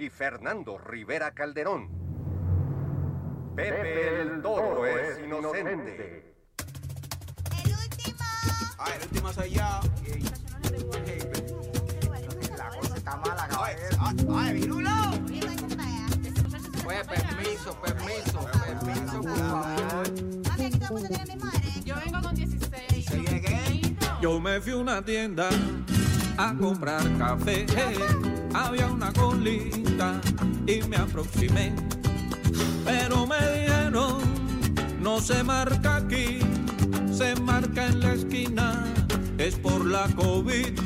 y Fernando Rivera Calderón. Pepe el Toro es inocente. ¡El último! Ah, el último soy yo. La cosa está mala, caballero. ay, virulo. Oye, ¿cuánto está allá? Pues permiso, permiso, permiso, por favor. Mami, aquí todo el mundo tiene el mismo derecho. Yo vengo con 16. ¿Se llegué? Yo me fui a una tienda a comprar café. Había una colita y me aproximé. Pero me dijeron, no se marca aquí, se marca en la esquina. Es por la COVID.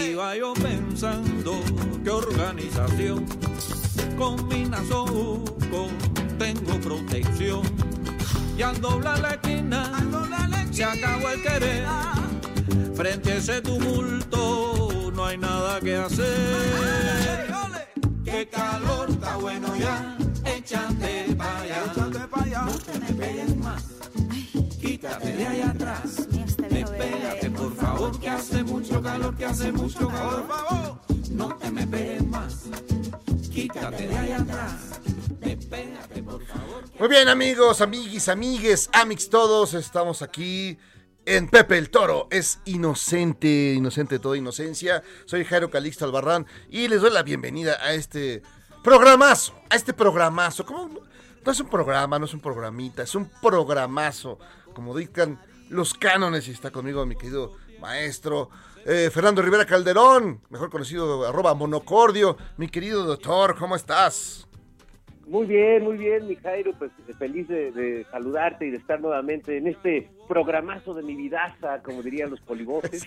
Iba yo pensando qué organización. Con mi nasoco tengo protección. Y al doblar la esquina, se acabó el querer. Frente a ese tumulto no hay nada que hacer. Qué calor está bueno ya, échate para allá. Échate pa' allá. No te me peguen más, quítate de ahí atrás. Despégate por favor, que hace mucho calor, que hace mucho Por calor. favor. No te me peguen más, quítate de ahí atrás. Despégate por favor. Muy bien, amigos, amiguis, amigues, amix todos, estamos aquí en Pepe el Toro. Es inocente, inocente toda inocencia. Soy Jairo Calixto Albarrán y les doy la bienvenida a este programazo, a este programazo. ¿Cómo? No es un programa, no es un programita, es un programazo, como dictan los cánones. Y está conmigo mi querido maestro eh, Fernando Rivera Calderón, mejor conocido arroba monocordio. Mi querido doctor, ¿cómo estás? Muy bien, muy bien, mi Jairo, pues feliz de, de saludarte y de estar nuevamente en este programazo de mi vidaza, como dirían los polivoces.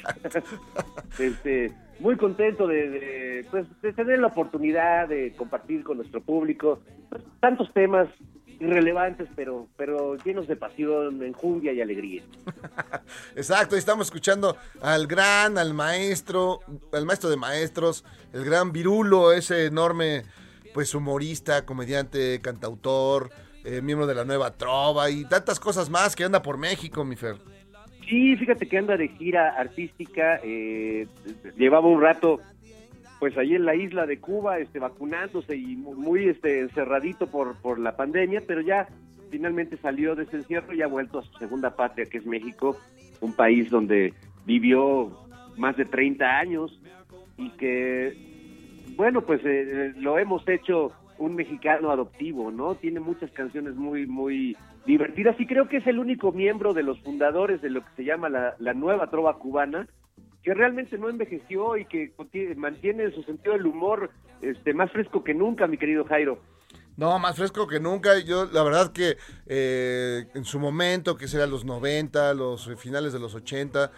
este, muy contento de, de, pues, de tener la oportunidad de compartir con nuestro público pues, tantos temas irrelevantes, pero, pero llenos de pasión, enjundia y alegría. Exacto, estamos escuchando al gran, al maestro, al maestro de maestros, el gran Virulo, ese enorme, pues humorista, comediante, cantautor, eh, miembro de la nueva trova y tantas cosas más que anda por México, mi Fer. Sí, fíjate que anda de gira artística, eh, llevaba un rato pues ahí en la isla de Cuba, este, vacunándose y muy, este, encerradito por, por la pandemia, pero ya finalmente salió de ese encierro y ha vuelto a su segunda patria, que es México, un país donde vivió más de 30 años y que, bueno, pues eh, lo hemos hecho un mexicano adoptivo, ¿no? Tiene muchas canciones muy, muy divertidas y creo que es el único miembro de los fundadores de lo que se llama la, nueva trova cubana, que realmente no envejeció y que mantiene su sentido del humor este, más fresco que nunca, mi querido Jairo. No, más fresco que nunca. Yo, la verdad que eh, en su momento, que será los 90, los finales de los 80,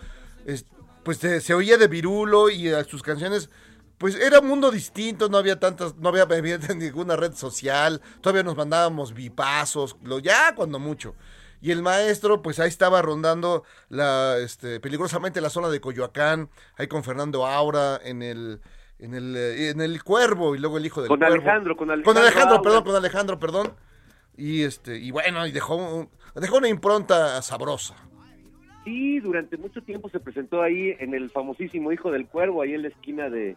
es- pues se, se oía de Virulo y a sus canciones, pues era un mundo distinto, no había tantas, no había ninguna red social, todavía nos mandábamos vipazos, lo ya cuando mucho. Y el maestro, pues ahí estaba rondando la, este, peligrosamente la zona de Coyoacán, ahí con Fernando Aura en el, en el, eh, en el Cuervo y luego el hijo del Con Cuervo. Alejandro, con Alejandro. Con Alejandro, Aura. perdón, con Alejandro, perdón. Y este, y bueno, y dejó, un- dejó una impronta sabrosa. Sí, durante mucho tiempo se presentó ahí en el famosísimo Hijo del Cuervo, ahí en la esquina de,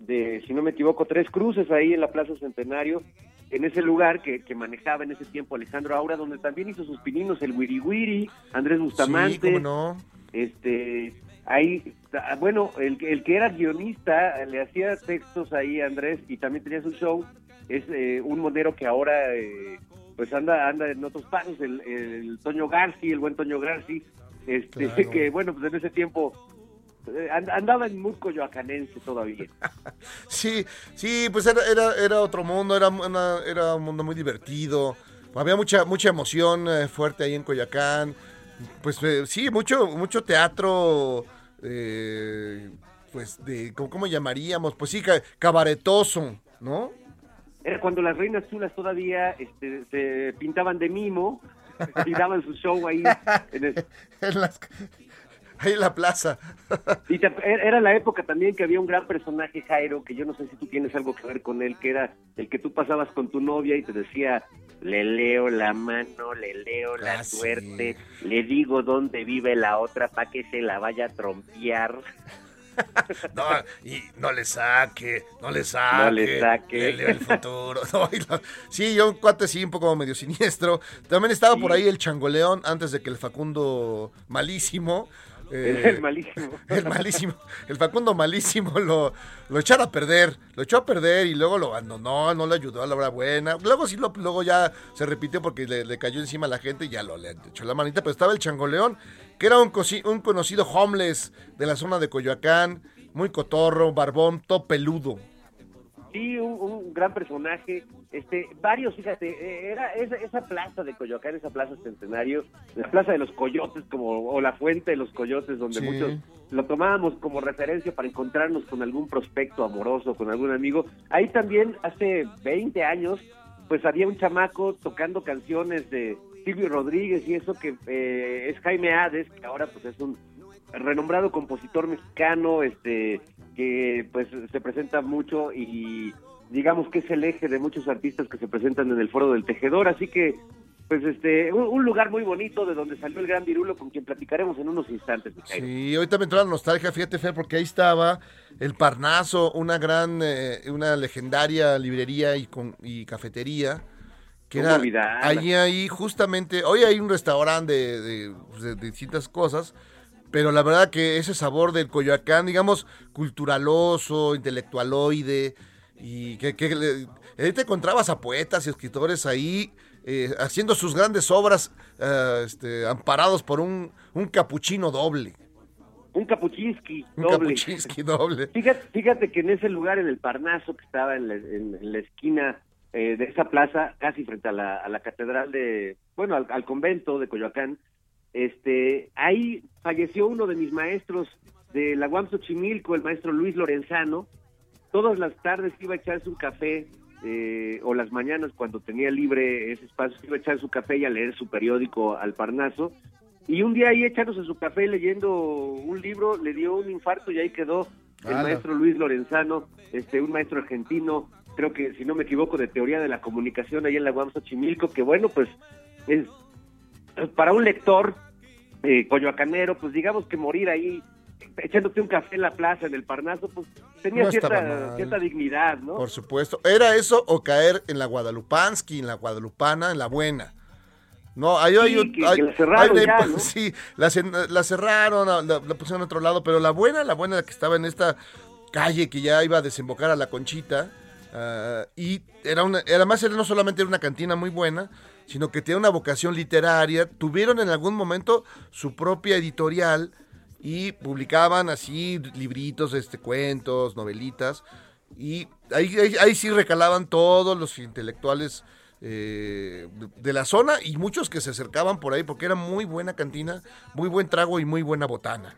de si no me equivoco, Tres Cruces, ahí en la Plaza Centenario, en ese lugar que, que manejaba en ese tiempo Alejandro Aura, donde también hizo sus pininos el Wiri Wiri, Andrés Bustamante, Sí, cómo no. este ahí, ah, bueno, el, que- el que era guionista le hacía textos ahí a Andrés y también tenía su show, es eh, un monero que ahora eh, pues anda anda en otros pasos, el, el Toño Garci, el buen Toño Garci, este, Claro. que bueno, pues en ese tiempo andaba en muy coyoacanense todavía. Sí, sí, pues era, era, era otro mundo, era, una- era un mundo muy divertido. Había mucha, mucha emoción eh, fuerte ahí en Coyoacán. Pues eh, sí, mucho, mucho teatro, eh, pues de, ¿cómo, cómo llamaríamos? Pues sí, ca- cabaretoso, ¿no? Era cuando las reinas chulas todavía este, se pintaban de mimo y daban su show ahí. En el- En las- ahí en la plaza. y te- era la época también que había un gran personaje, Jairo, que yo no sé si tú tienes algo que ver con él, que era el que tú pasabas con tu novia y te decía, le leo la mano, le leo la Ah, sí. suerte, le digo dónde vive la otra para que se la vaya a trompear. No, y no le saque, no le saque. No le saque. le el futuro. No, sí, yo un cuate sí, un poco medio siniestro. También estaba por ahí el changoleón antes de que el Facundo malísimo. Eh, el malísimo. el malísimo, el Facundo malísimo lo, lo echara a perder, lo echó a perder y luego lo abandonó, no le ayudó a la hora buena. Luego sí, lo, luego ya se repitió porque le, le cayó encima a la gente y ya lo le echó la manita. Pero estaba el Changoleón, que era un, un conocido homeless de la zona de Coyoacán, muy cotorro, barbón, todo peludo. Sí, un, un gran personaje. Este, varios, fíjate, eh, era esa, esa plaza de Coyoacán, esa plaza centenario, la plaza de los coyotes, como, o la fuente de los coyotes, donde Sí. muchos lo tomábamos como referencia para encontrarnos con algún prospecto amoroso, con algún amigo. Ahí también, hace 20 años, pues había un chamaco tocando canciones de Silvio Rodríguez y eso que eh, es Jaime Hades, que ahora pues es un renombrado compositor mexicano, este, que pues se presenta mucho y digamos que es el eje de muchos artistas que se presentan en el foro del tejedor, así que pues este, un, un lugar muy bonito de donde salió el gran Virulo con quien platicaremos en unos instantes. Sí, ahorita me entró la nostalgia, fíjate, Fer, porque ahí estaba el Parnaso, una gran, eh, una legendaria librería y, con, y cafetería. Que ¿Cómo era allí, ahí, justamente, hoy hay un restaurante de, de- pues, de distintas cosas, pero la verdad que ese sabor del Coyoacán, digamos, culturaloso, intelectualoide, y que, que le- ahí te encontrabas a poetas y escritores ahí eh, haciendo sus grandes obras, eh, este, amparados por un, un capuchino doble. Un capuchinsky Un doble. capuchinsky doble. Fíjate, fíjate que en ese lugar, en el Parnaso, que estaba en la, en- en la esquina eh, de esa plaza, casi frente a la, a la catedral de, bueno, al, al convento de Coyoacán, este, ahí falleció uno de mis maestros de la UAM Xochimilco, el maestro Luis Lorenzano. Todas las tardes iba a echarse un café, eh, o las mañanas cuando tenía libre ese espacio, iba a echar su café y a leer su periódico al Parnaso. Y un día ahí echándose su café leyendo un libro, le dio un infarto y ahí quedó el maestro Luis Lorenzano, este, un maestro argentino, creo que si no me equivoco, de teoría de la comunicación ahí en la UAM Xochimilco, que bueno, pues es para un lector eh, coyoacanero, pues digamos que morir ahí echándote un café en la plaza, en el Parnaso, pues tenía No cierta, cierta dignidad, ¿no? Por supuesto. ¿Era eso o caer en la Guadalupansky, en la Guadalupana, en la buena? No, ahí hay, Sí, un- que- que hay- la cerraron hay una ya, epo- ¿no? Sí, la, cerraron, la, pusieron a otro lado, pero la buena, la buena que estaba en esta calle que ya iba a desembocar a la Conchita, ah, y era una, además era no solamente era una cantina muy buena, sino que tenía una vocación literaria, tuvieron en algún momento su propia editorial y publicaban así libritos, este, cuentos, novelitas, y ahí, ahí, sí recalaban todos los intelectuales eh, de la zona y muchos que se acercaban por ahí porque era muy buena cantina, muy buen trago y muy buena botana.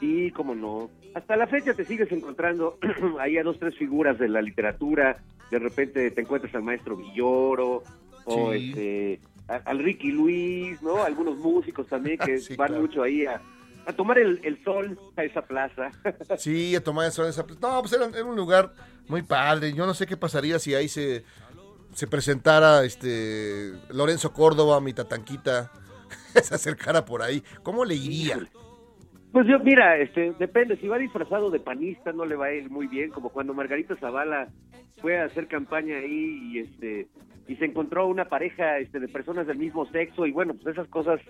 Sí, cómo no. Hasta la fecha te sigues encontrando ahí a dos, tres figuras de la literatura. De repente te encuentras al maestro Villoro o Sí. este, a- al Ricky Luis, ¿no? Algunos músicos también que Sí, van claro. mucho ahí a, a tomar el, el sol a esa plaza. Sí, a tomar eso en esa... No, pues era, era un lugar muy padre. Yo no sé qué pasaría si ahí se, se presentara este Lorenzo Córdoba, mi tatanquita, se acercara por ahí. ¿Cómo le iría? Pues yo, mira, este, depende, si va disfrazado de panista no le va a ir muy bien, como cuando Margarita Zavala fue a hacer campaña ahí y este y se encontró una pareja este, de personas del mismo sexo y bueno, pues esas cosas,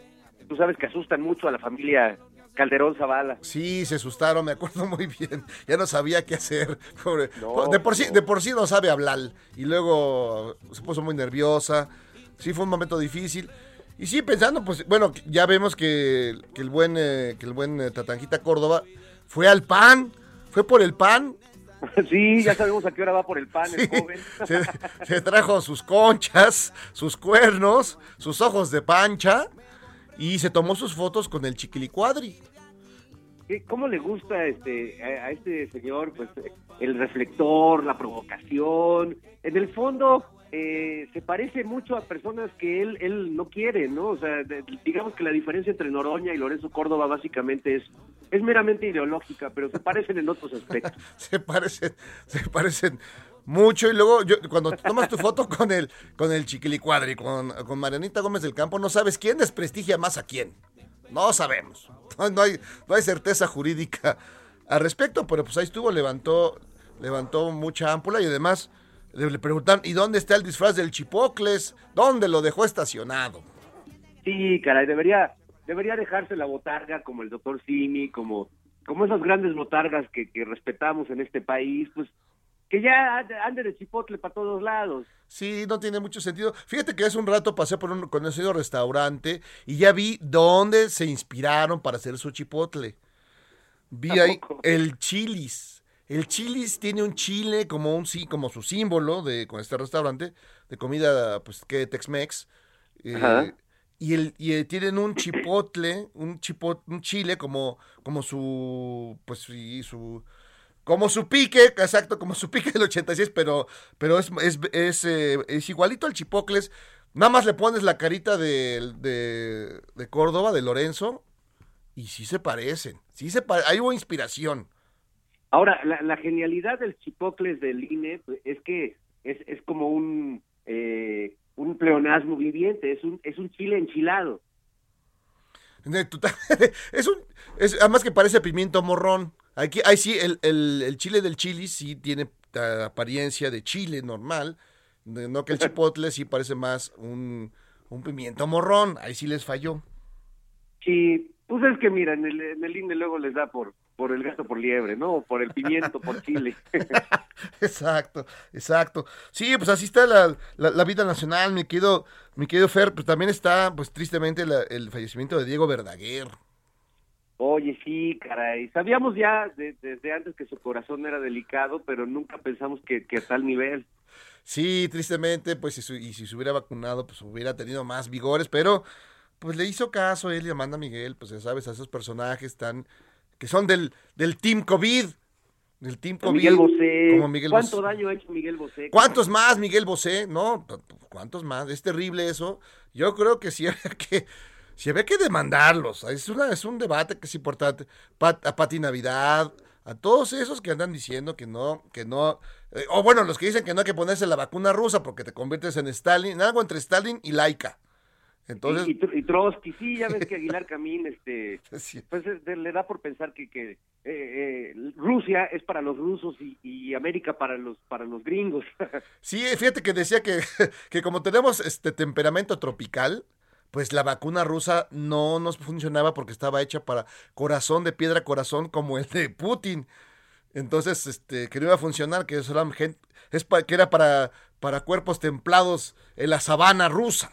tú sabes que asustan mucho a la familia Calderón Zavala. Sí, se asustaron, me acuerdo muy bien. Ya no sabía qué hacer. Pobre. No, de, por sí, no. de por sí no sabe hablar. Y luego se puso muy nerviosa. Sí, fue un momento difícil. Y sí, pensando, pues, bueno, ya vemos que, que el buen, eh, que el buen eh, Tatanjita Córdoba fue al PAN. Fue por el PAN. sí, ya sabemos a qué hora va por el pan el joven. se, se trajo sus conchas, sus cuernos, sus ojos de pancha. Y se tomó sus fotos con el chiquilicuadri. ¿Qué- ¿Cómo le gusta este a, a este señor pues el reflector, la provocación? En el fondo eh, se parece mucho a personas que él él no quiere, ¿no? O sea, digamos que la diferencia entre Noroña y Lorenzo Córdoba básicamente es es meramente ideológica, pero se parecen en otros aspectos. se parecen, se parecen mucho. Y luego, yo, cuando tomas tu foto con el, con el chiquilicuadri, con, con Marianita Gómez del Campo, no sabes quién desprestigia más a quién. No sabemos. No, no hay, no hay certeza jurídica al respecto, pero pues ahí estuvo, levantó, levantó mucha ámpula y además le, preguntan, ¿y dónde está el disfraz del Chipocles? ¿Dónde lo dejó estacionado? Sí, caray, debería debería dejarse la botarga como el doctor Simi, como como esas grandes botargas que, que respetamos en este país, pues que ya ande- de chipotle para todos lados. Sí, no tiene mucho sentido. Fíjate que hace un rato pasé por un conocido restaurante y ya vi dónde se inspiraron para hacer su chipotle. Vi ¿A ahí el chilis. El chilis tiene un chile como un sí, como su símbolo de con este restaurante de comida pues que Tex-Mex. Eh, y el y eh, tienen un chipotle, un chipot, un chile como como su pues sí, su como su pique, exacto, como su pique del 86, pero, pero es, es, es, eh, es igualito al Chipocles. Nada más le pones la carita de, de, de Córdoba, de Lorenzo, y sí se parecen. Sí se Hay una inspiración. Ahora, la, la genialidad del chipocles del INE pues, es que es, es como un eh, un pleonasmo viviente, es un es un chile enchilado. Es un. Es, además que parece pimiento morrón. Aquí, ahí sí, el, el, el chile del chili sí tiene apariencia de chile normal. No que el chipotle sí parece más un, un pimiento morrón. Ahí sí les falló. Sí, pues es que mira, en el, en el INE luego les da por por el gato por liebre, ¿no? Por el pimiento por chile. Exacto, exacto. Sí, pues así está la, la- la vida nacional, mi querido, mi querido Fer, pues también está, pues tristemente, la- el fallecimiento de Diego Verdaguer. Oye, sí, caray. Sabíamos ya de- desde antes que su corazón era delicado, pero nunca pensamos que, que a tal nivel. Sí, tristemente, pues si su- y si se hubiera vacunado, pues hubiera tenido más vigores, pero pues le hizo caso él y Amanda Miguel, pues ya sabes, a esos personajes tan, que son del, del Team COVID, del Team Como COVID. Miguel Bosé. Como Miguel ¿Cuánto Bosé. daño ha hecho Miguel Bosé? ¿Cuántos más, Miguel Bosé? No, ¿cuántos más? Es terrible eso. Yo creo que sí había que, sí había que demandarlos. Es, una, es un debate que es importante. Pat- a Pati Navidad, a todos esos que andan diciendo que no, que no. eh, o bueno, los que dicen que no hay que ponerse la vacuna rusa porque te conviertes en Stalin, algo entre Stalin y Laika. Entonces, y, y, Tr- y Trotsky, sí, ya ves que Aguilar Camín, este, pues es- de- le da por pensar que, que eh, eh, Rusia es para los rusos y, y América para los para los gringos. sí, fíjate que decía que, que como tenemos este temperamento tropical, pues la vacuna rusa no nos funcionaba porque estaba hecha para corazón de piedra corazón como el de Putin. Entonces, este, que no iba a funcionar, que eso era, gen- es pa- que era para, para cuerpos templados en la sabana rusa.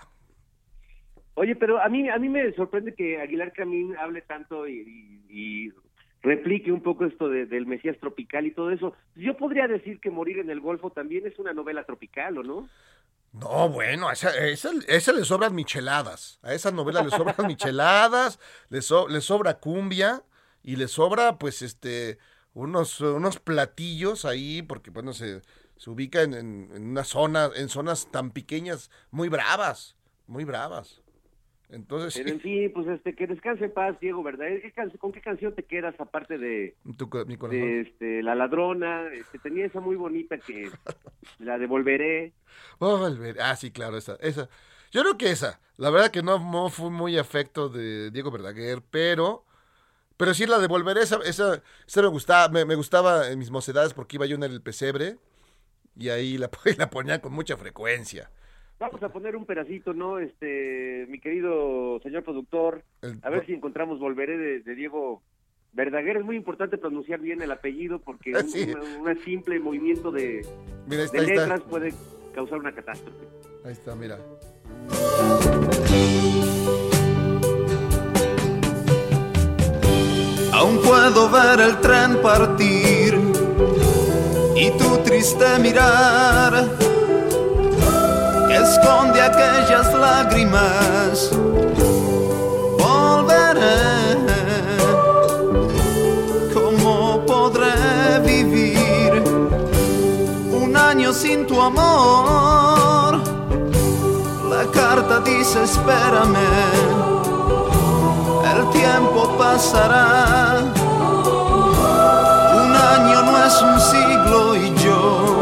Oye, pero a mí a mí me sorprende que Aguilar Camín hable tanto y, y- y replique un poco esto de- del Mesías tropical y todo eso. Yo podría decir que Morir en el Golfo también es una novela tropical, ¿o no? No, bueno, a esa, a esa, a esa le sobran micheladas. A esa novela le sobran micheladas, le, so- le sobra cumbia y le sobra, pues, este, unos, unos platillos ahí, porque, bueno, se, se ubica en, en, en una zona, en zonas tan pequeñas, muy bravas, muy bravas. Entonces, Pero en fin, pues este que descanse en paz, Diego, ¿verdad? ¿Qué can- ¿Con qué canción te quedas aparte de, este, La Ladrona? Este, tenía esa muy bonita que la devolveré. Volver. Ah, sí, claro, esa, esa. Yo creo que esa. La verdad que no, no fue muy afecto de Diego Verdaguer, pero, pero sí la devolveré. Esa, esa, esa me gustaba, me, me gustaba en mis mocedades porque iba yo en el pesebre y ahí la, la ponía con mucha frecuencia. Vamos a poner un pedacito, ¿no? Este, mi querido señor productor, a ver si encontramos Volveré de, de Diego Verdaguer. Es muy importante pronunciar bien el apellido porque un, Sí. una- un simple movimiento de, Mira, ahí está, de está. letras puede causar una catástrofe. Ahí está, mira. Aún puedo ver el tren partir y tu triste mirar esconde aquellas lágrimas. Volveré, ¿cómo podré vivir un año sin tu amor? La carta dice espérame el tiempo pasará. Un año no es un siglo y yo.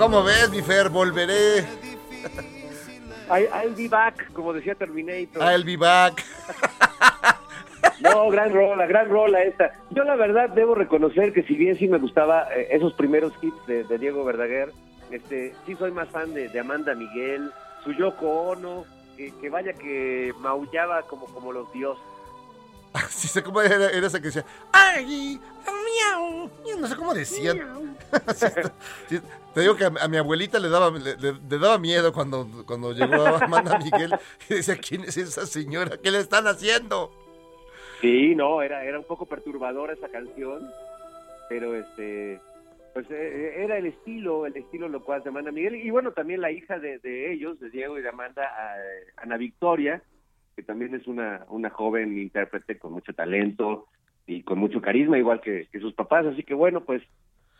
¿Cómo ves, mi Fer? Volveré. I- I'll be back, como decía Terminator. I'll be back. No, gran rola, gran rola esta. Yo la verdad debo reconocer que si bien sí me gustaba eh, esos primeros hits de, de Diego Verdaguer, este, sí soy más fan de, de Amanda Miguel, su Yoko Ono, que, que vaya que maullaba como, como los dioses. Sí sé cómo era, era esa que decía. ¡Ay! ¡Miau! No sé cómo decían. Sí, sí, te digo que a, a mi abuelita le daba, le, le- le daba miedo cuando, cuando llegó Amanda Miguel y decía, ¿quién es esa señora? ¿Qué le están haciendo? Sí, no, era, era un poco perturbadora esa canción, pero este, pues eh, era el estilo, el estilo locuaz de Amanda Miguel, y bueno, también la hija de, de ellos, de Diego y de Amanda, Ana Victoria, que también es una, una joven intérprete con mucho talento y con mucho carisma, igual que, que sus papás, así que bueno, pues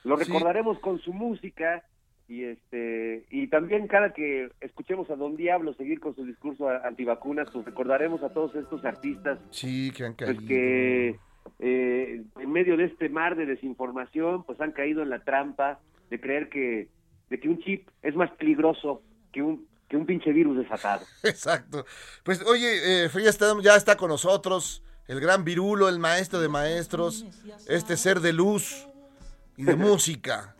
lo Sí. recordaremos con su música y este y también cada que escuchemos a Don Diablo seguir con su discurso antivacunas, pues recordaremos a todos estos artistas Sí, que han caído. pues que eh, en medio de este mar de desinformación, pues han caído en la trampa de creer que de que un chip es más peligroso que un que un pinche virus desatado. Exacto. Pues oye, eh, está, ya está con nosotros el gran Virulo, el maestro de maestros, este ser de luz y de música.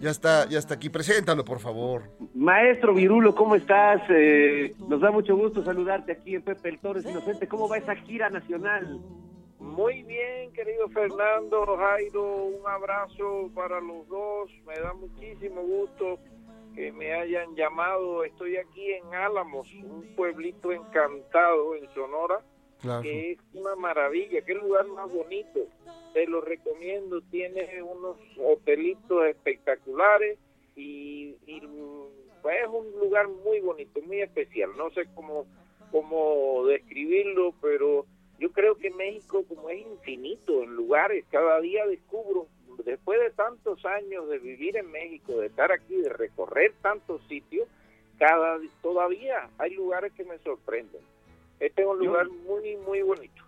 Ya está, ya está aquí. Preséntalo, por favor. Maestro Virulo, ¿cómo estás? Eh, nos da mucho gusto saludarte aquí en Pepe el Torres Inocente. ¿Cómo va esa gira nacional? Muy bien, querido Fernando, Jairo, un abrazo para los dos. Me da muchísimo gusto que me hayan llamado. Estoy aquí en Álamos, un pueblito encantado en Sonora, Claro. que es una maravilla, qué lugar más bonito. Te lo recomiendo, tiene unos hotelitos espectaculares y, y, pues, es un lugar muy bonito, muy especial. No sé cómo, cómo describirlo, pero yo creo que México como es infinito en lugares, cada día descubro, después de tantos años de vivir en México, de estar aquí, de recorrer tantos sitios, cada todavía hay lugares que me sorprenden. Este es un Yo- lugar muy, muy bonito.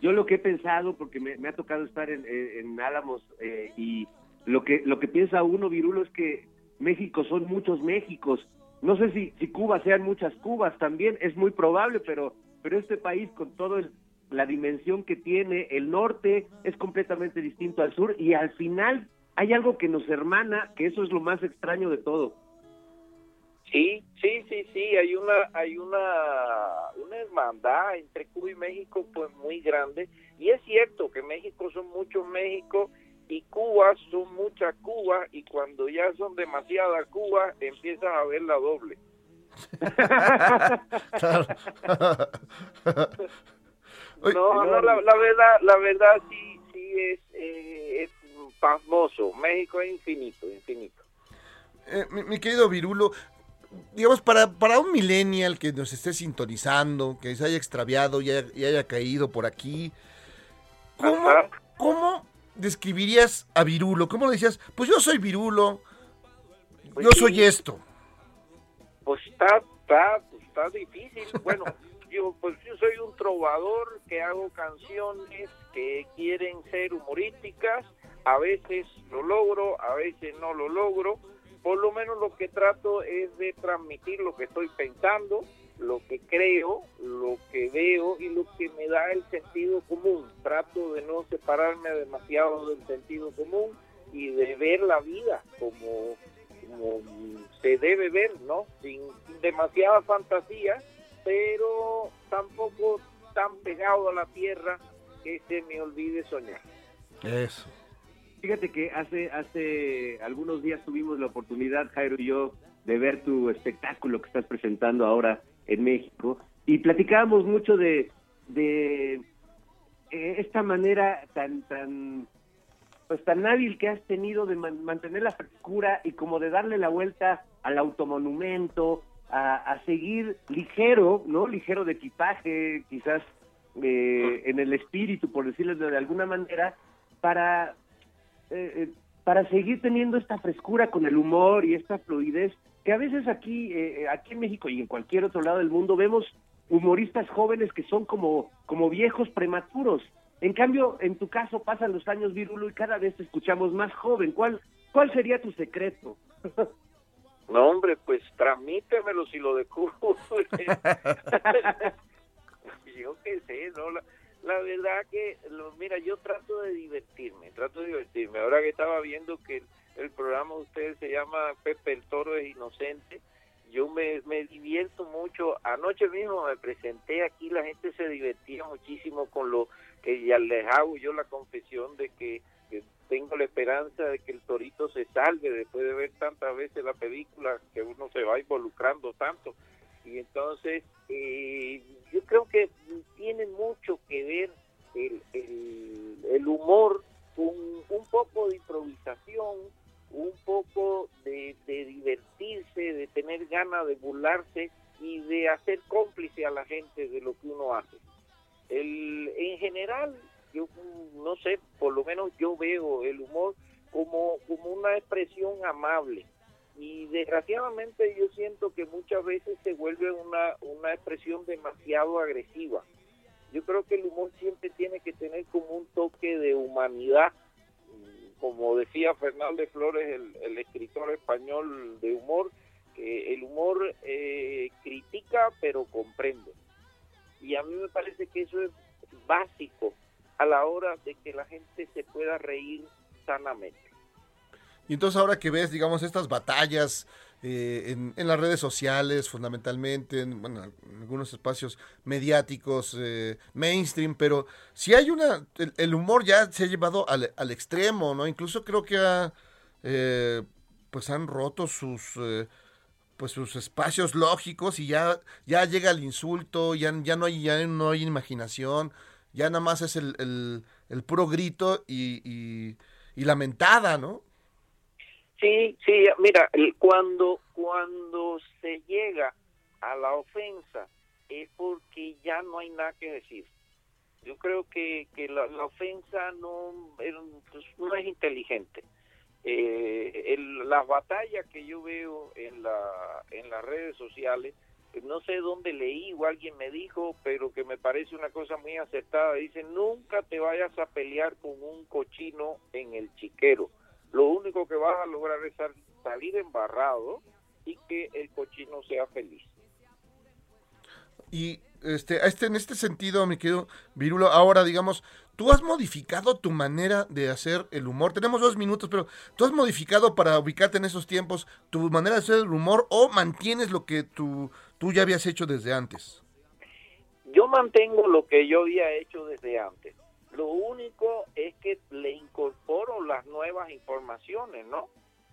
Yo lo que he pensado, porque me, me ha tocado estar en, en- en Álamos eh, y lo que lo que piensa uno, Virulo, es que México son muchos Méxicos. No sé si, si Cuba sean muchas Cubas también, es muy probable, pero pero este país con todo el- la dimensión que tiene, el norte es completamente distinto al sur y al final hay algo que nos hermana, que eso es lo más extraño de todo. Sí, sí, sí, sí, hay una hay una una hermandad entre Cuba y México pues muy grande y es cierto que México son muchos México y Cuba son muchas Cuba y cuando ya son demasiadas Cuba empiezas a ver la doble. Claro. No, no, la, la verdad, la verdad sí, sí es, eh, es pasmoso. México es infinito, infinito. eh, mi, mi querido Virulo, digamos, para, para un millennial que nos esté sintonizando, que se haya extraviado y haya, y haya caído por aquí, ¿cómo, Ajá. cómo describirías a Virulo? ¿Cómo le decías? Pues yo soy Virulo, Pues yo sí. soy esto. Pues está, está, está difícil. Bueno, yo pues trovador que hago canciones que quieren ser humorísticas. A veces lo logro, a veces no lo logro. Por lo menos lo que trato es de transmitir lo que estoy pensando, lo que creo, lo que veo y lo que me da el sentido común. Trato de no separarme demasiado del sentido común y de ver la vida como, como se debe ver, ¿no? Sin, demasiada fantasía, pero tampoco tan pegado a la tierra que se me olvide soñar. Eso. Fíjate que hace, hace algunos días tuvimos la oportunidad, Jairo y yo, de ver tu espectáculo que estás presentando ahora en México y platicábamos mucho de, de eh, esta manera tan, tan, pues tan hábil que has tenido de man- mantener la frescura y como de darle la vuelta al automonumento, a, a seguir ligero, ¿no? Ligero de equipaje, quizás eh, en el espíritu, por decirlo de alguna manera, para eh, eh, para seguir teniendo esta frescura con el humor y esta fluidez que a veces aquí eh, aquí en México y en cualquier otro lado del mundo vemos humoristas jóvenes que son como como viejos prematuros. En cambio, en tu caso pasan los años Virulo y cada vez te escuchamos más joven. ¿Cuál cuál sería tu secreto? No, hombre, pues transmítemelo si lo descubro. yo qué sé, ¿no? La, la verdad que, lo, mira, yo trato de divertirme, trato de divertirme. Ahora que estaba viendo que el, el programa de ustedes se llama Pepe el Toro es Inocente, yo me, me divierto mucho. Anoche mismo me presenté aquí, la gente se divertía muchísimo con lo que ya les hago yo la confesión de que, que tengo la esperanza de que el torito se salve después de ver tantas veces la película que uno se va involucrando tanto. Y entonces eh, yo creo que tiene mucho que ver el, el, el humor con un poco de improvisación, un poco de, de divertirse, de tener ganas de burlarse y de hacer cómplice a la gente de lo que uno hace. El, en general, yo no sé, por lo menos yo veo el humor como, como una expresión amable. Y desgraciadamente yo siento que muchas veces se vuelve una, una expresión demasiado agresiva. Yo creo que el humor siempre tiene que tener como un toque de humanidad. Mm, Como decía Fernández Flores, el, el escritor español de humor, que el humor eh, critica pero comprende. Y a mí me parece que eso es básico a la hora de que la gente se pueda reír sanamente. Y entonces ahora que ves, digamos, estas batallas eh, en, las redes sociales, fundamentalmente, en, bueno, en algunos espacios mediáticos, eh, mainstream, pero si hay una, el, humor ya se ha llevado al, al extremo, ¿no? Incluso creo que ha, eh, pues han roto sus, eh, pues sus espacios lógicos y ya, ya llega el insulto, ya, ya no hay, ya no hay imaginación, ya nada más es el, el, el puro grito y, y, y lamentada, ¿no? Sí, sí, mira, el- cuando cuando se llega a la ofensa es porque ya no hay nada que decir. Yo creo que, que la, ofensa no, pues, no es inteligente. Eh, el- las batallas que yo veo en, la, en las redes sociales, no sé dónde leí o alguien me dijo, pero que me parece una cosa muy acertada. Dice, nunca te vayas a pelear con un cochino en el chiquero. Lo único que vas a lograr es sal- salir embarrado y que el cochino sea feliz. Y este, este, en este sentido, mi querido Virulo, ahora digamos, tú has modificado tu manera de hacer el humor. Tenemos dos minutos, pero tú has modificado para ubicarte en esos tiempos tu manera de hacer el humor o mantienes lo que tú, tú ya habías hecho desde antes. Yo mantengo lo que yo había hecho desde antes. Lo único es que le incorporo las nuevas informaciones, ¿no?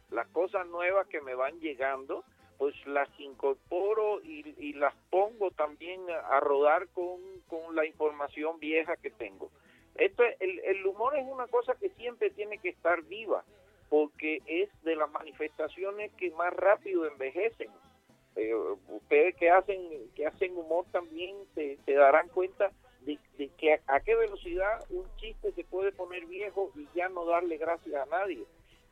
Las cosas nuevas que me van llegando, pues las incorporo y, y las pongo también a, rodar con, con la información vieja que tengo. Esto, es- el, el humor es una cosa que siempre tiene que estar viva, porque es de las manifestaciones que más rápido envejecen. Eh, ustedes que hacen que hacen humor también se, se darán cuenta de, que a, a qué velocidad un chiste se puede poner viejo y ya no darle gracias a nadie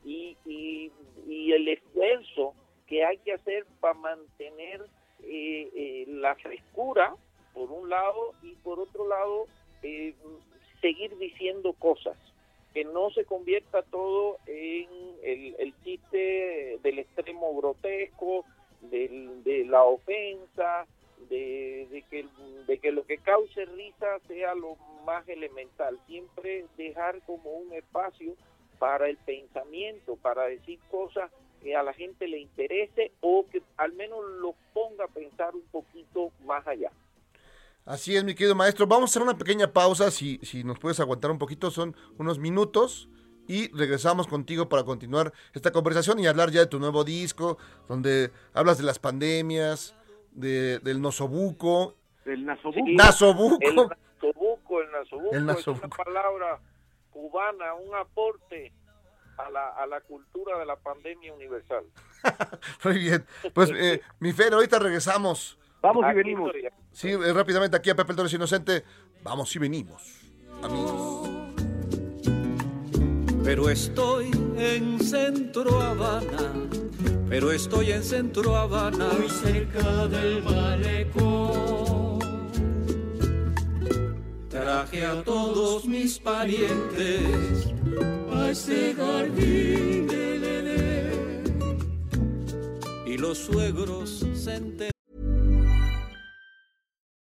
y, y, y el esfuerzo que hay que hacer para mantener eh, eh, la frescura por un lado y por otro lado eh, seguir diciendo cosas que no se convierta todo en el, chiste del extremo grotesco de la ofensa de, que de que lo que cause risa sea lo más elemental siempre dejar como un espacio para el pensamiento, para decir cosas que a la gente le interese o que al menos lo ponga a pensar un poquito más allá. Así es, mi querido maestro. Vamos a hacer una pequeña pausa, si, si nos puedes aguantar un poquito, son unos minutos. Y regresamos contigo para continuar esta conversación y hablar ya de tu nuevo disco, donde hablas de las pandemias, de, del nosobuco. El nasobuco. Sí, Nasobuco. El nasobuco, el nasobuco, El es una palabra cubana, un aporte a la, a la cultura de la pandemia universal. Muy bien. Pues, eh, mi Fer, ahorita regresamos. Vamos y venimos. estoy. Sí, eh, rápidamente aquí a Pepe el Torres Inocente. Vamos y venimos, amigos. Pero estoy en Centro Habana, pero estoy en Centro Habana, muy cerca del malecón. Traje a todos mis parientes a ese jardín del Edén. Y los suegros se enteraron.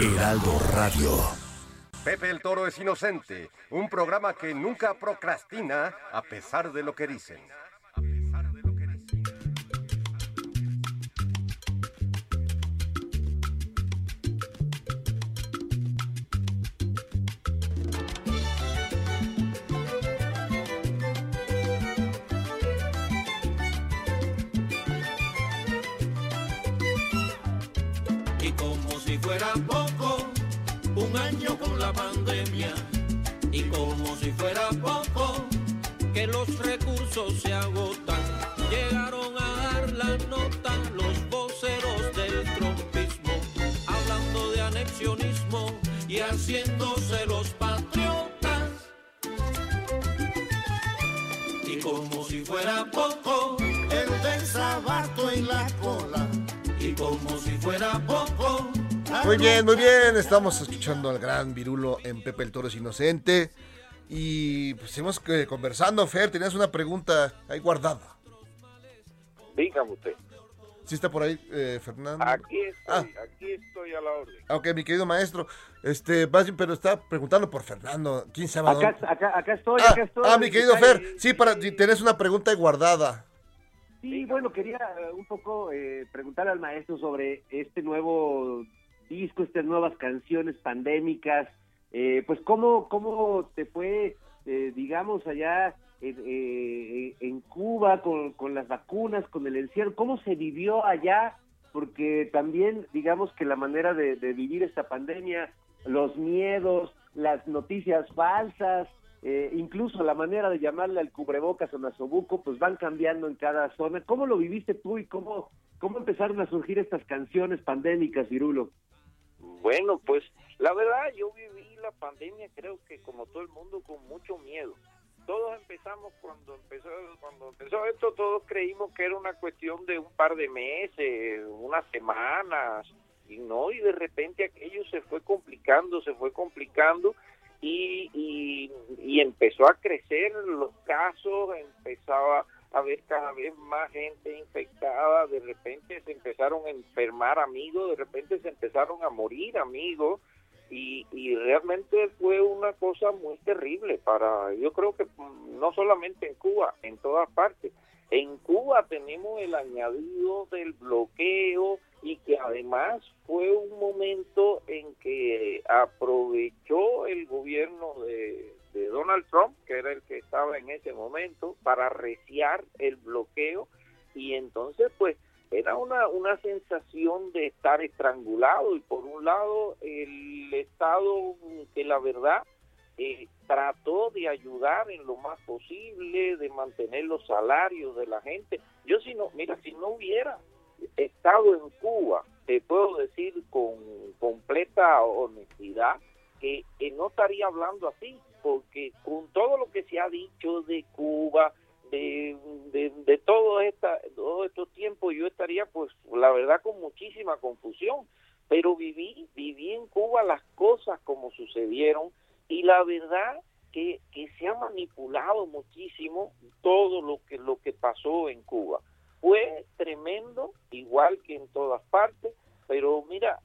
Heraldo Radio. Pepe el Toro es inocente, un programa que nunca procrastina a pesar de lo que dicen. Y como si fuera poco, un año con la pandemia. Y como si fuera poco, que los recursos se agotan. Llegaron a dar la nota los voceros del trompismo, hablando de anexionismo y haciéndose los patriotas. Y como si fuera poco, el desabato en la cola. Y como si fuera poco, Muy bien, muy bien. Estamos escuchando al gran Virulo en Pepe el Toro es Inocente. Y pues seguimos eh, conversando, Fer. Tenías una pregunta ahí guardada. Dígame usted. ¿Sí está por ahí, eh, Fernando? Aquí estoy, Ah. aquí estoy a la orden. Ah, Ok, mi querido maestro. Este, pero está preguntando por Fernando. ¿Quién sabe a Acá, dónde? acá, acá estoy, Ah, acá estoy. ah, mi querido Fer. Sí, para, si tenés una pregunta ahí guardada. Sí, bueno, quería eh, un poco eh, preguntarle al maestro sobre este nuevo disco, estas nuevas canciones pandémicas. Eh, pues, ¿cómo, cómo te fue, eh, digamos, allá en, eh, en Cuba con, con las vacunas, con el encierro? ¿Cómo se vivió allá? Porque también, digamos que la manera de, de vivir esta pandemia, los miedos, las noticias falsas, eh, incluso la manera de llamarle al cubrebocas o nasobuco, pues van cambiando en cada zona. ¿Cómo lo viviste tú y cómo, cómo empezaron a surgir estas canciones pandémicas, Virulo? Bueno, pues la verdad yo viví la pandemia creo que como todo el mundo con mucho miedo. Todos empezamos cuando empezó cuando empezó esto todos creímos que era una cuestión de un par de meses, unas semanas y no y de repente aquello se fue complicando, se fue complicando y, y, y empezó a crecer los casos, empezaba a ver cada vez más gente infectada, de repente se empezaron a enfermar amigos, de repente se empezaron a morir amigos y, y realmente fue una cosa muy terrible para, yo creo que mm, no solamente en Cuba, en todas partes. En Cuba tenemos el añadido del bloqueo y que además fue un momento en que aprovechó el gobierno de, de Donald Trump, que era el que estaba en ese momento, para arreciar el bloqueo. Y entonces pues era una, una sensación de estar estrangulado. Y por un lado el Estado que la verdad eh, trató de ayudar en lo más posible, de mantener los salarios de la gente. Yo si no, mira, si no hubiera estado en Cuba te puedo decir con completa honestidad que, que no estaría hablando así, porque con todo lo que se ha dicho de Cuba, de, de, todo esta, todos estos tiempos, yo estaría, pues, la verdad, con muchísima confusión. Pero viví, viví en Cuba las cosas como sucedieron y la verdad que, que se ha manipulado muchísimo todo lo que, lo que pasó en Cuba. Fue tremendo, igual que en todas partes, pero mira,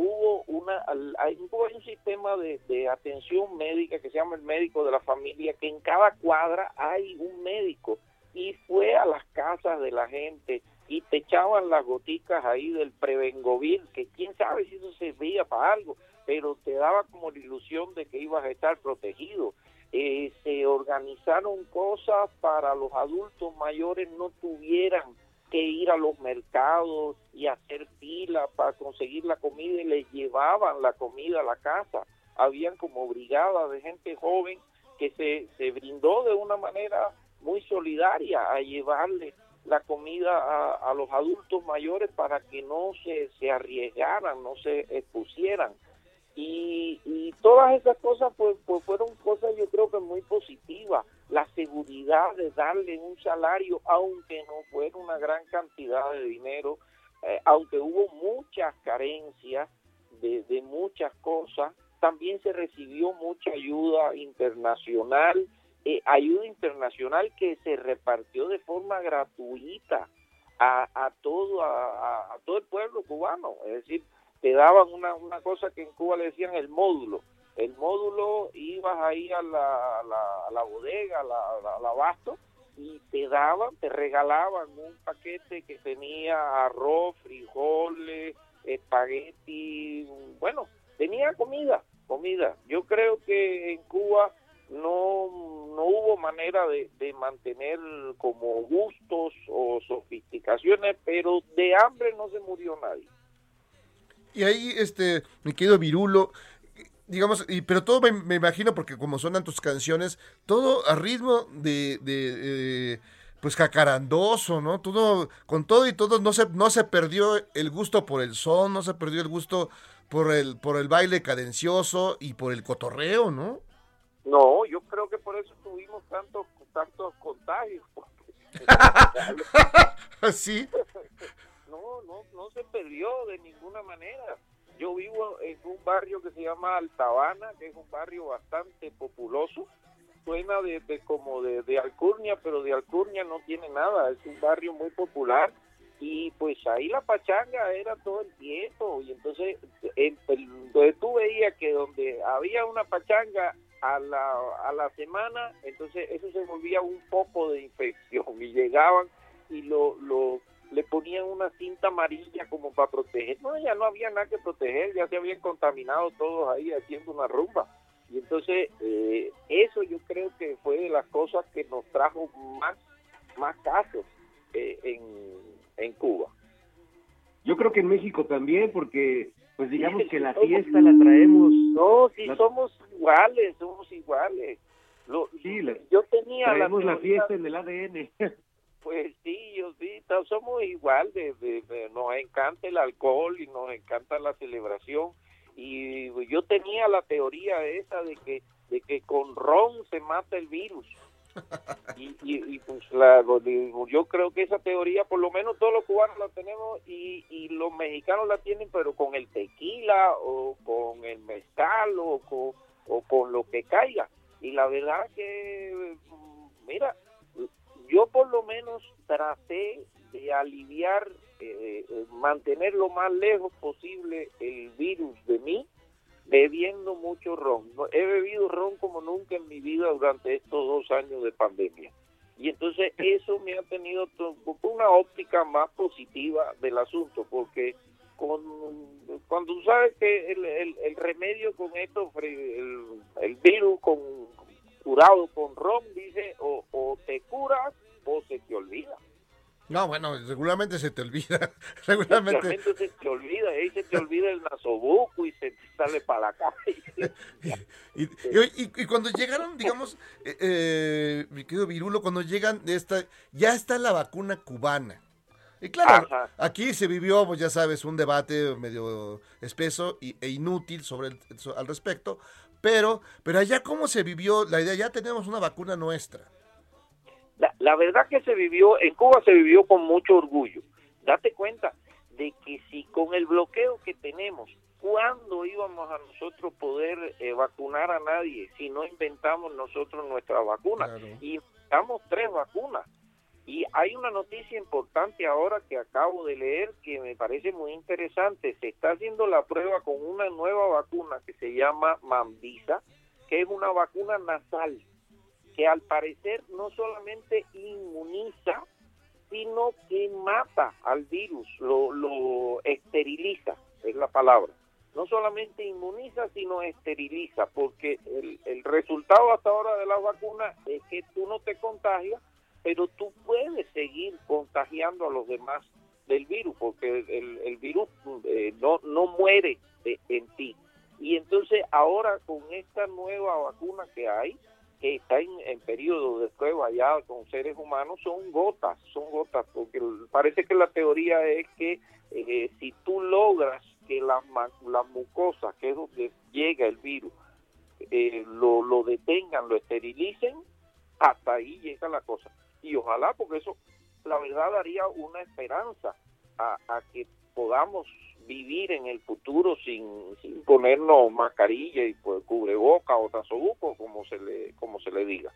hubo una, hay un sistema de, de atención médica que se llama el médico de la familia, que en cada cuadra hay un médico y fue a las casas de la gente y te echaban las goticas ahí del prevengovir, que quién sabe si eso servía para algo, pero te daba como la ilusión de que ibas a estar protegido. Eh, se organizaron cosas para los adultos mayores no tuvieran que ir a los mercados y hacer fila para conseguir la comida y les llevaban la comida a la casa. Habían como brigadas de gente joven que se, se brindó de una manera muy solidaria a llevarle la comida a, a los adultos mayores para que no se, se arriesgaran, no se expusieran. Y, y todas esas cosas pues, pues fueron cosas yo creo que muy positivas. La seguridad de darle un salario, aunque no fuera una gran cantidad de dinero, eh, aunque hubo muchas carencias de, muchas cosas, también se recibió mucha ayuda internacional, eh, ayuda internacional que se repartió de forma gratuita a, a todo a todo el pueblo cubano, es decir, te daban una, una cosa que en Cuba le decían el módulo. El módulo ibas ahí a la, a la, a la bodega, al abasto, y te daban, te regalaban un paquete que tenía arroz, frijoles, espagueti, bueno, tenía comida, comida. Yo creo que en Cuba no, no hubo manera de, de mantener como gustos o sofisticaciones, pero de hambre no se murió nadie. Y ahí, este, mi querido Virulo, digamos, y, pero todo me, me imagino, porque como suenan tus canciones, todo a ritmo de, de, eh, pues jacarandoso, ¿no? Todo, con todo y todo, no se, no se perdió el gusto por el son, no se perdió el gusto por el, por el baile cadencioso y por el cotorreo, ¿no? No, yo creo que por eso tuvimos tantos tantos contagios. ¿Sí? No, se perdió de ninguna manera. Yo vivo en un barrio que se llama Altabana, que es un barrio bastante populoso. Suena de, como de, de Alcurnia, pero de Alcurnia no tiene nada. Es un barrio muy popular y pues ahí la pachanga era todo el tiempo y entonces en- en- donde tú veías que donde había una pachanga a la, a la semana, entonces eso se volvía un poco de infección y llegaban y lo le ponían una cinta amarilla como para proteger. No, ya no había nada que proteger, ya se habían contaminado todos ahí haciendo una rumba. Y entonces eh, eso yo creo que fue de las cosas que nos trajo más, más casos eh, en, en Cuba. Yo creo que en México también, porque pues digamos que la fiesta la traemos. No, sí la- somos iguales, somos iguales. Lo- Sí, la- yo tenía traemos la, teoría- fiesta en el ADN. Pues sí, yo sí, to- somos igual, de, nos encanta el alcohol y nos encanta la celebración. Y yo tenía la teoría esa de que de que con ron se mata el virus. Y, y, y, pues la, yo creo que esa teoría, por lo menos todos los cubanos la tenemos y, y los mexicanos la tienen, pero con el tequila o con el mezcal o con, o con lo que caiga. Y la verdad que, mm, mira, yo por lo menos traté de aliviar, eh, eh, mantener lo más lejos posible el virus de mí, bebiendo mucho ron. He bebido ron como nunca en mi vida durante estos dos años de pandemia. Y entonces eso me ha tenido una óptica más positiva del asunto, porque con, cuando sabes que el, el- el remedio con esto, el, el virus con, curado con ron, dice, o, o te curas o se te olvida. No, bueno, regularmente se te olvida. regularmente. Se te olvida, ahí se te olvida el nasobuco y se te sale para la calle. Y, y- y- y cuando llegaron, digamos, eh, eh, mi querido Virulo, cuando llegan esta, ya está la vacuna cubana. Y claro, Ajá. aquí se vivió, pues ya sabes, un debate medio espeso y- e inútil sobre el- al respecto, pero, pero allá cómo se vivió la idea, ya tenemos una vacuna nuestra. La, la verdad que se vivió, en Cuba se vivió con mucho orgullo. Date cuenta de que si con el bloqueo que tenemos, ¿cuándo íbamos a nosotros poder eh, vacunar a nadie si no inventamos nosotros nuestra vacuna? Y inventamos tres vacunas. Y hay una noticia importante ahora que acabo de leer que me parece muy interesante. Se está haciendo la prueba con una nueva vacuna que se llama Mambisa, que es una vacuna nasal que al parecer no solamente inmuniza, sino que mata al virus, lo, esteriliza, es la palabra. No solamente inmuniza, sino esteriliza, porque el, el resultado hasta ahora de la vacuna es que tú no te contagias, pero tú puedes seguir contagiando a los demás del virus, porque el, el virus eh, no, no muere en ti. Y entonces ahora con esta nueva vacuna que hay, que está en, en periodo de prueba ya con seres humanos, son gotas, son gotas, porque parece que la teoría es que eh, si tú logras que la, ma- la mucosa, que es donde llega el virus, eh, lo, lo detengan, lo esterilicen, hasta ahí llega la cosa. Y ojalá, porque eso, la verdad, daría una esperanza a, a que podamos vivir en el futuro sin, sin ponernos mascarilla y pues, cubreboca o tazobuco, como se le como se le diga.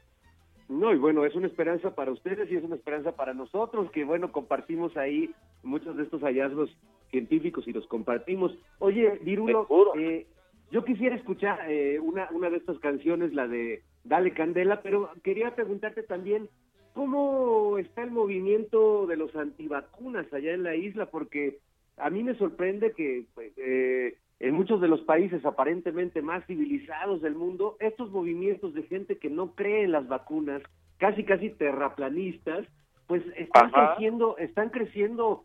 No, y bueno, es una esperanza para ustedes y es una esperanza para nosotros, que bueno, compartimos ahí muchos de estos hallazgos científicos y los compartimos. Oye, Virulo, eh, yo quisiera escuchar eh, una, una de estas canciones, la de Dale Candela, pero quería preguntarte también, ¿cómo está el movimiento de los antivacunas allá en la isla? Porque a mí me sorprende que pues, eh, en muchos de los países aparentemente más civilizados del mundo, estos movimientos de gente que no cree en las vacunas, casi casi terraplanistas, pues están Ajá. creciendo, están creciendo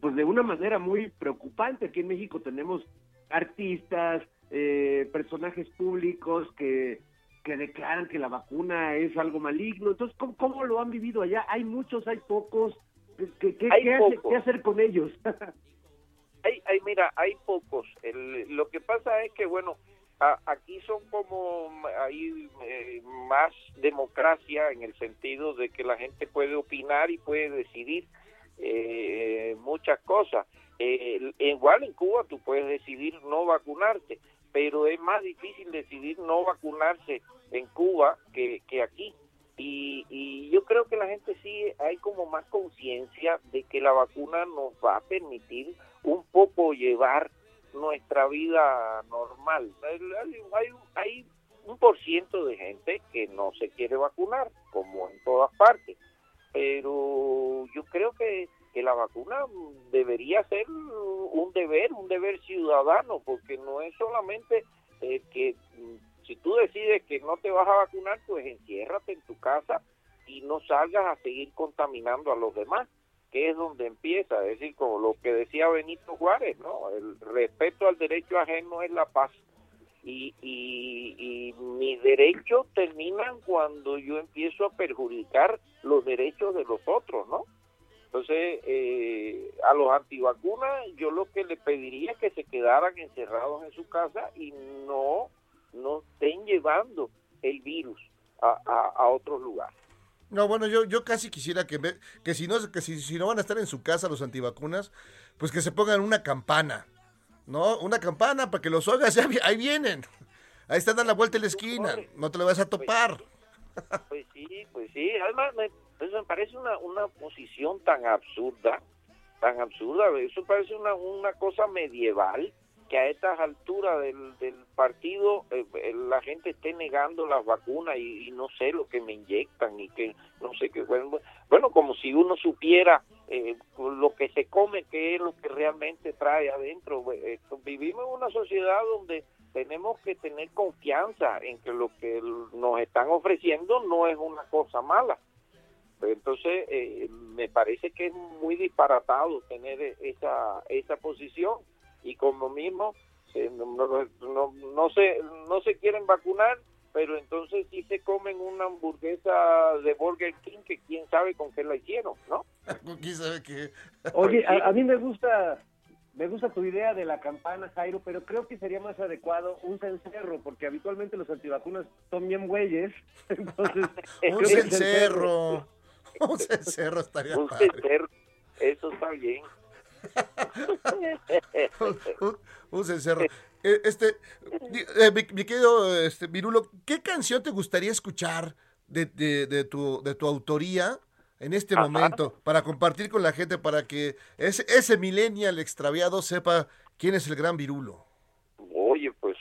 pues de una manera muy preocupante. Aquí en México tenemos artistas, eh, personajes públicos que que declaran que la vacuna es algo maligno. Entonces, ¿cómo, cómo lo han vivido allá? ¿Hay muchos, hay pocos? ¿Qué, qué- Hay qué hace- pocos. qué hacer con ellos? Hay, hay, mira, hay pocos. El- lo que pasa es que, bueno, a- aquí son como, hay eh, más democracia en el sentido de que la gente puede opinar y puede decidir eh, muchas cosas. Eh, igual en Cuba tú puedes decidir no vacunarte, pero es más difícil decidir no vacunarse en Cuba que, que aquí. Y, y yo creo que la gente sí hay como más conciencia de que la vacuna nos va a permitir un poco llevar nuestra vida normal. Hay, hay, un por ciento de gente que no se quiere vacunar, como en todas partes, pero yo creo que, que la vacuna debería ser un deber, un deber ciudadano, porque no es solamente eh, que mm, si tú decides que no te vas a vacunar, pues enciérrate en tu casa y no salgas a seguir contaminando a los demás, que es donde empieza, es decir, como lo que decía Benito Juárez, ¿no? El respeto al derecho ajeno es la paz. Y, y, y mis derechos terminan cuando yo empiezo a perjudicar los derechos de los otros, ¿no? Entonces, eh, a los antivacunas yo lo que le pediría es que se quedaran encerrados en su casa y no, no estén llevando el virus a, a, a otros lugares. No, bueno, yo, yo casi quisiera que, ve- que, si no, que si, si no van a estar en su casa los antivacunas, pues que se pongan una campana, ¿no? Una campana para que los oigas, ahí vienen. Ahí están a la vuelta de la esquina, no te lo vas a topar. Pues sí, pues sí. Además, me, eso me parece una, una posición tan absurda, tan absurda. Eso parece una, una cosa medieval que a estas alturas del, del partido eh, eh, la gente esté negando las vacunas y, y no sé lo que me inyectan y que no sé qué. Bueno, bueno como si uno supiera eh, lo que se come, qué es lo que realmente trae adentro. Eh, vivimos en una sociedad donde tenemos que tener confianza en que lo que nos están ofreciendo no es una cosa mala. Entonces, eh, me parece que es muy disparatado tener esa, esa posición y como mismo eh, no, no, no, no se, no se quieren vacunar, pero entonces sí se comen una hamburguesa de Burger King que quién sabe con qué la hicieron, ¿no? ¿Quién sabe qué? Oye, a, a mí me gusta me gusta tu idea de la campana, Jairo, pero creo que sería más adecuado un cencerro, porque habitualmente los antivacunas son bien güeyes. Entonces, Un cencerro. Un cencerro estaría Un padre. cencerro, eso está bien. un, un cencerro. Eh, Este, eh, mi, mi querido este, Virulo, ¿qué canción te gustaría escuchar de, de- de tu, de tu autoría en este Ajá. momento para compartir con la gente, para que ese, ese millennial extraviado sepa quién es el gran Virulo? Oye, pues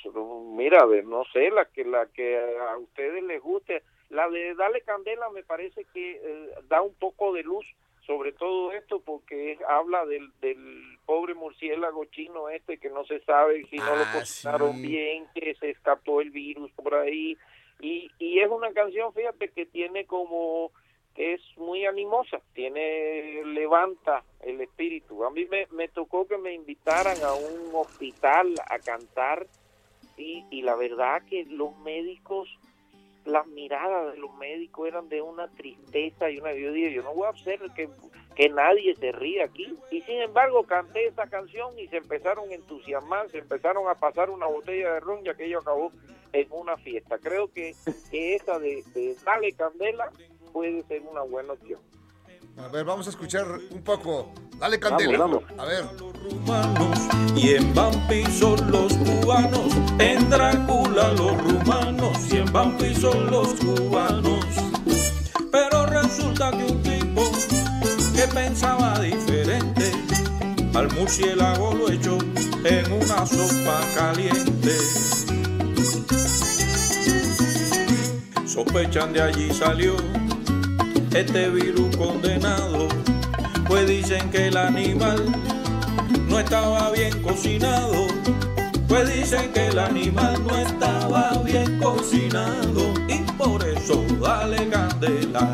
mira, a ver, no sé, la que la que a ustedes les guste, la de Dale Candela me parece que eh, da un poco de luz sobre todo esto porque es- habla del, del pobre murciélago chino este que no se sabe si no lo Ah, cocinaron sí. bien, que se escapó el virus por ahí y, y es una canción, fíjate, que tiene como es muy animosa, tiene levanta el espíritu. A mí me, me tocó que me invitaran a un hospital a cantar y, y la verdad que los médicos, las miradas de los médicos eran de una tristeza y una yo dije, yo no voy a hacer que, que nadie se ríe aquí. Y sin embargo canté esa canción y se empezaron a entusiasmar, se empezaron a pasar una botella de ron y aquello acabó en una fiesta. Creo que, que esa de, de Dale Candela puede ser una buena opción. A ver, vamos a escuchar un poco. Dale, Candela. Vamos, A ver. y en Bampi son los cubanos, en Drácula los rumanos y en Bampi son los cubanos. Pero resulta que un tipo que pensaba diferente, al murciélago lo echó en una sopa caliente. Sospechan de allí salió este virus condenado, pues dicen que el animal no estaba bien cocinado. Pues dicen que el animal no estaba bien cocinado y por eso dale candela,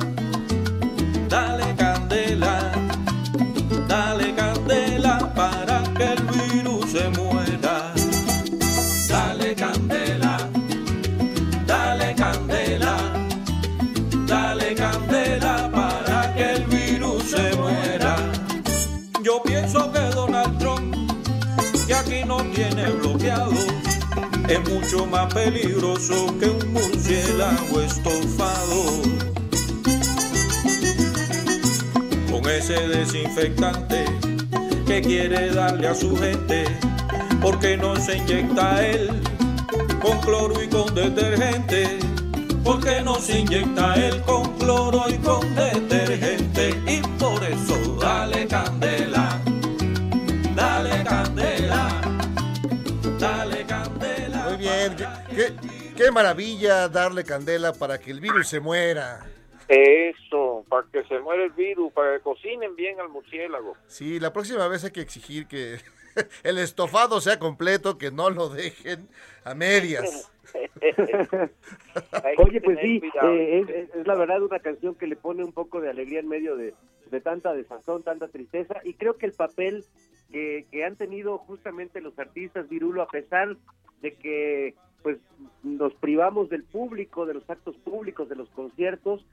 es mucho más peligroso que un murciélago estofado. Con ese desinfectante que quiere darle a su gente, porque no se inyecta él con cloro y con detergente. Porque no se inyecta él con cloro y con detergente. Y por eso dale candela, qué- maravilla darle candela para que el virus se muera. Eso, para que se muera el virus, para que cocinen bien al murciélago. Sí, la próxima vez hay que exigir que el estofado sea completo, que no lo dejen a medias. Oye, pues sí, eh, es, es- es la verdad una canción que le pone un poco de alegría en medio de, de tanta desazón, tanta tristeza, y creo que el papel que, que han tenido justamente los artistas Virulo, a pesar de que pues nos privamos del público, de los actos públicos, de los conciertos,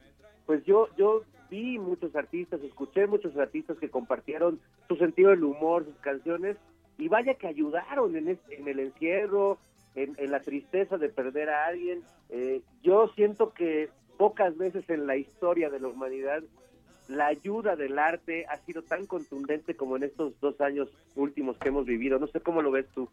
pues yo yo vi muchos artistas, escuché muchos artistas que compartieron su sentido del humor, sus canciones, y vaya que ayudaron en, el encierro, en, en la tristeza de perder a alguien. Eh, yo siento que pocas veces en la historia de la humanidad la ayuda del arte ha sido tan contundente como en estos dos años últimos que hemos vivido. No sé cómo lo ves tú.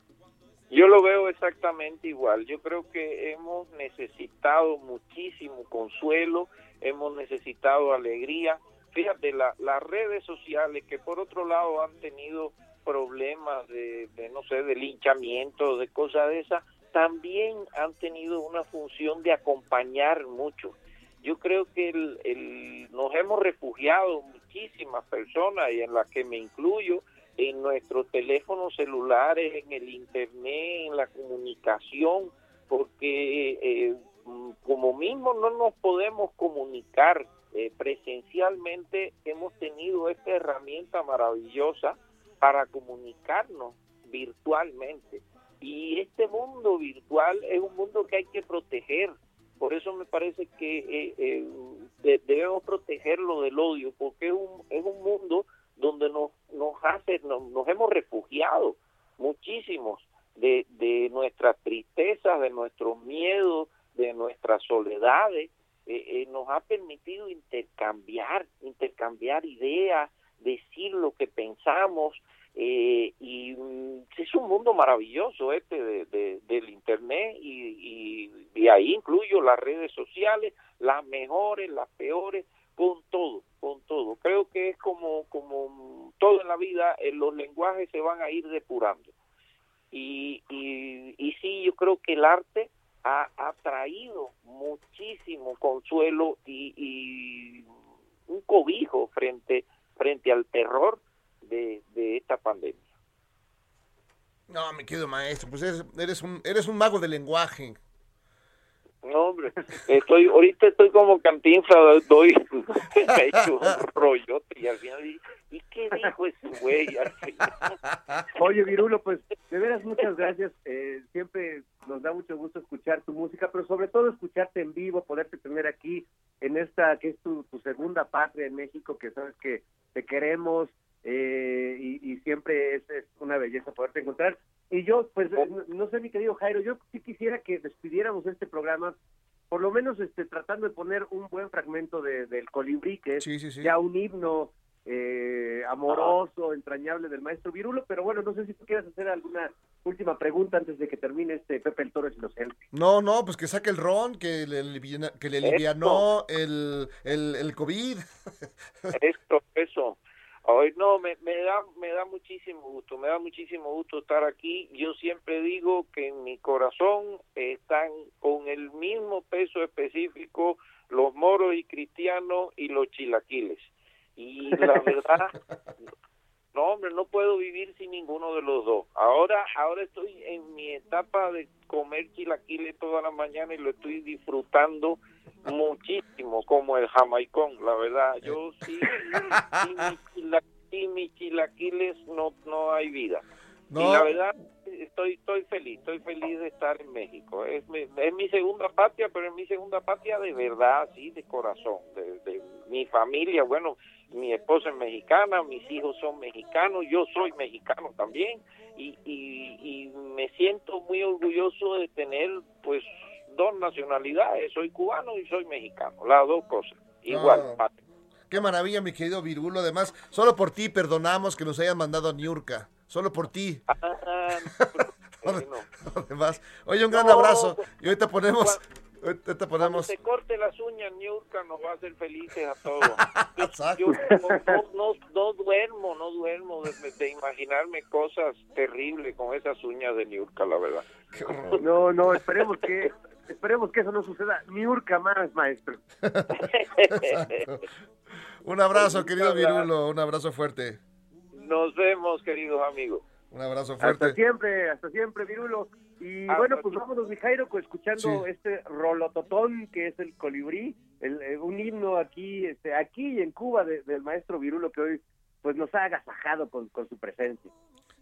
Yo lo veo exactamente igual. Yo creo que hemos necesitado muchísimo consuelo, hemos necesitado alegría. Fíjate, la- las redes sociales que por otro lado han tenido problemas de, de, no sé, de linchamiento, de cosas de esas, también han tenido una función de acompañar mucho. Yo creo que el, el- nos hemos refugiado muchísimas personas y en las que me incluyo en nuestros teléfonos celulares, en el internet, en la comunicación, porque eh, mm, como mismo no nos podemos comunicar eh, presencialmente, hemos tenido esta herramienta maravillosa para comunicarnos virtualmente. Y este mundo virtual es un mundo que hay que proteger. Por eso me parece que eh, eh, de- debemos protegerlo del odio porque es un, es un mundo donde nos, nos hace, nos, nos hemos refugiado muchísimos de, de nuestras tristezas, de nuestros miedos, de nuestras soledades, eh, eh, nos ha permitido intercambiar, intercambiar ideas, decir lo que pensamos, eh, y mm, es un mundo maravilloso este de, de- del internet y, y, y ahí incluyo las redes sociales, las mejores, las peores, con todo, con todo. Creo que es como, como todo en la vida, eh, los lenguajes se van a ir depurando. Y, y, y sí, yo creo que el arte ha, ha traído muchísimo consuelo y, y un cobijo frente, frente al terror de, de esta pandemia. No, mi querido maestro, pues eres, eres un, eres un mago del lenguaje. No, hombre, estoy, ahorita estoy como cantinflas, doy, he hecho un rollote y al final, ¿y, ¿y qué dijo ese güey? Oye, Virulo, pues de veras muchas gracias. Eh, siempre nos da mucho gusto escuchar tu música, pero sobre todo escucharte en vivo, poderte tener aquí en esta que es tu, tu segunda patria en México, que sabes que te queremos eh, y, y siempre es, es una belleza poderte encontrar. Y yo, pues, no, no sé, mi querido Jairo, yo sí quisiera que despidiéramos este programa, por lo menos este tratando de poner un buen fragmento de, del colibrí, que es ya un himno eh, amoroso, entrañable del maestro Virulo, pero bueno, no sé si tú quieres hacer alguna última pregunta antes de que termine este Pepe el Toro los Elfes. No, no, pues que saque el ron, que le, que le alivianó el, el, el COVID. Esto, eso. Hoy no, me, me da me da muchísimo gusto, me da muchísimo gusto estar aquí. Yo siempre digo que en mi corazón están con el mismo peso específico los moros y cristianos y los chilaquiles. Y la verdad, no hombre, no puedo vivir sin ninguno de los dos. Ahora ahora estoy en mi etapa de comer chilaquiles toda la mañana y lo estoy disfrutando muchísimo como el jamaicón, la verdad. Yo sí, sin mis chilaquiles no no hay vida. No. Y la verdad estoy estoy feliz, estoy feliz de estar en México. Es mi, es mi segunda patria, pero es mi segunda patria de verdad, sí, de corazón, de, de mi familia, bueno, mi esposa es mexicana, mis hijos son mexicanos, yo soy mexicano también y, y, y me siento muy orgulloso de tener pues dos nacionalidades, soy cubano y soy mexicano, las dos cosas, igual. No. Qué maravilla, mi querido Virulo. Además, solo por ti perdonamos que nos hayan mandado a Niurka. Solo por ti. Ah, Además, oye, un gran No. abrazo. Y ahorita ponemos. Ahorita ponemos. se corte las uñas, Niurka nos va a hacer felices a todos. Yo no, no, no, no duermo, no duermo de, de imaginarme cosas terribles con esas uñas de Niurka, la verdad. No, no, esperemos que esperemos que eso no suceda. Ni urca más, maestro. Exacto. Un abrazo, querido. Virulo. Un abrazo fuerte. Nos vemos, queridos amigos. Un abrazo Hasta fuerte. siempre, hasta siempre, Virulo. Y Hasta bueno, pues siempre. vámonos, mi Jairo, pues, escuchando Sí. este rolototón que es el colibrí, el, eh, un himno aquí, este, aquí en Cuba de- del maestro Virulo que hoy pues nos ha agasajado con, con su presencia.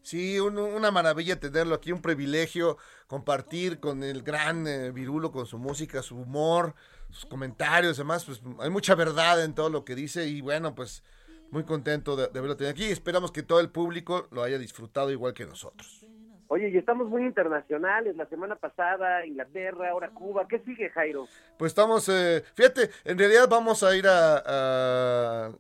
Sí, un- una maravilla tenerlo aquí, un privilegio compartir con el gran eh, Virulo, con su música, su humor, sus comentarios, además, pues hay mucha verdad en todo lo que dice y bueno, pues muy contento de, de haberlo tenido aquí. Esperamos que todo el público lo haya disfrutado igual que nosotros. Oye, y estamos muy internacionales, la semana pasada Inglaterra, ahora Cuba, ¿qué sigue, Jairo? Pues estamos, eh, fíjate, en realidad vamos a ir a, a,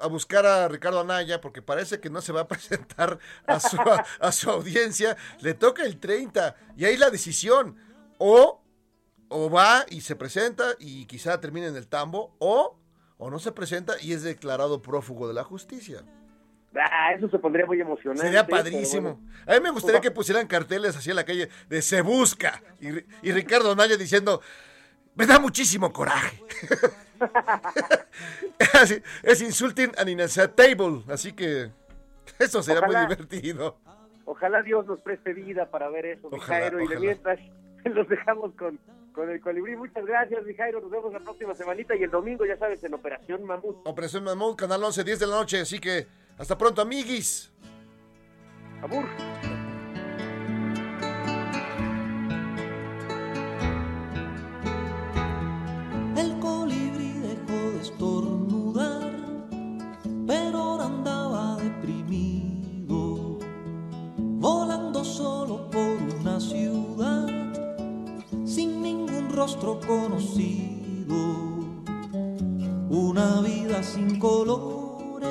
a buscar a Ricardo Anaya porque parece que no se va a presentar a su, a, a su audiencia. Le toca el 30 y ahí la decisión. O, o va y se presenta y quizá termine en el tambo, o, o no se presenta y es declarado prófugo de la justicia. Ah, eso se pondría muy emocionante. Sería padrísimo. bueno. A mí me gustaría que pusieran carteles así en la calle de se busca y, y Ricardo Anaya diciendo, me da muchísimo coraje. Así, es insulting and inacceptable, así que eso Ojalá. muy divertido. Ojalá Dios nos preste vida para ver eso, Ojalá, Jairo, y de ojalá. mientras los dejamos con, con el colibrí. Muchas gracias, Mijairo. Nos vemos la próxima semanita y el domingo, ya sabes, en Operación Mamut. Operación Mamut, canal 11, 10 de la noche. Así que hasta pronto, amiguis. Abur. El colibrí dejó de estornudar, pero andaba deprimido, volando solo por una ciudad rostro conocido, una vida sin colores,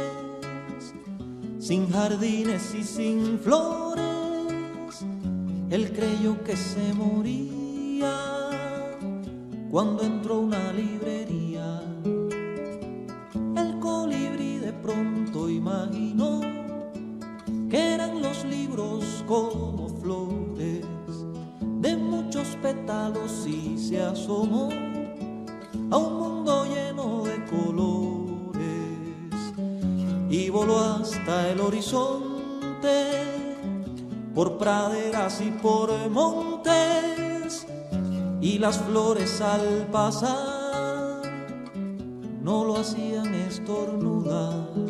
sin jardines y sin flores. Él creyó que se moría cuando entró una librería. El colibrí de pronto imaginó que eran los libros como pétalos y se asomó a un mundo lleno de colores y voló hasta el horizonte por praderas y por montes y las flores al pasar no lo hacían estornudar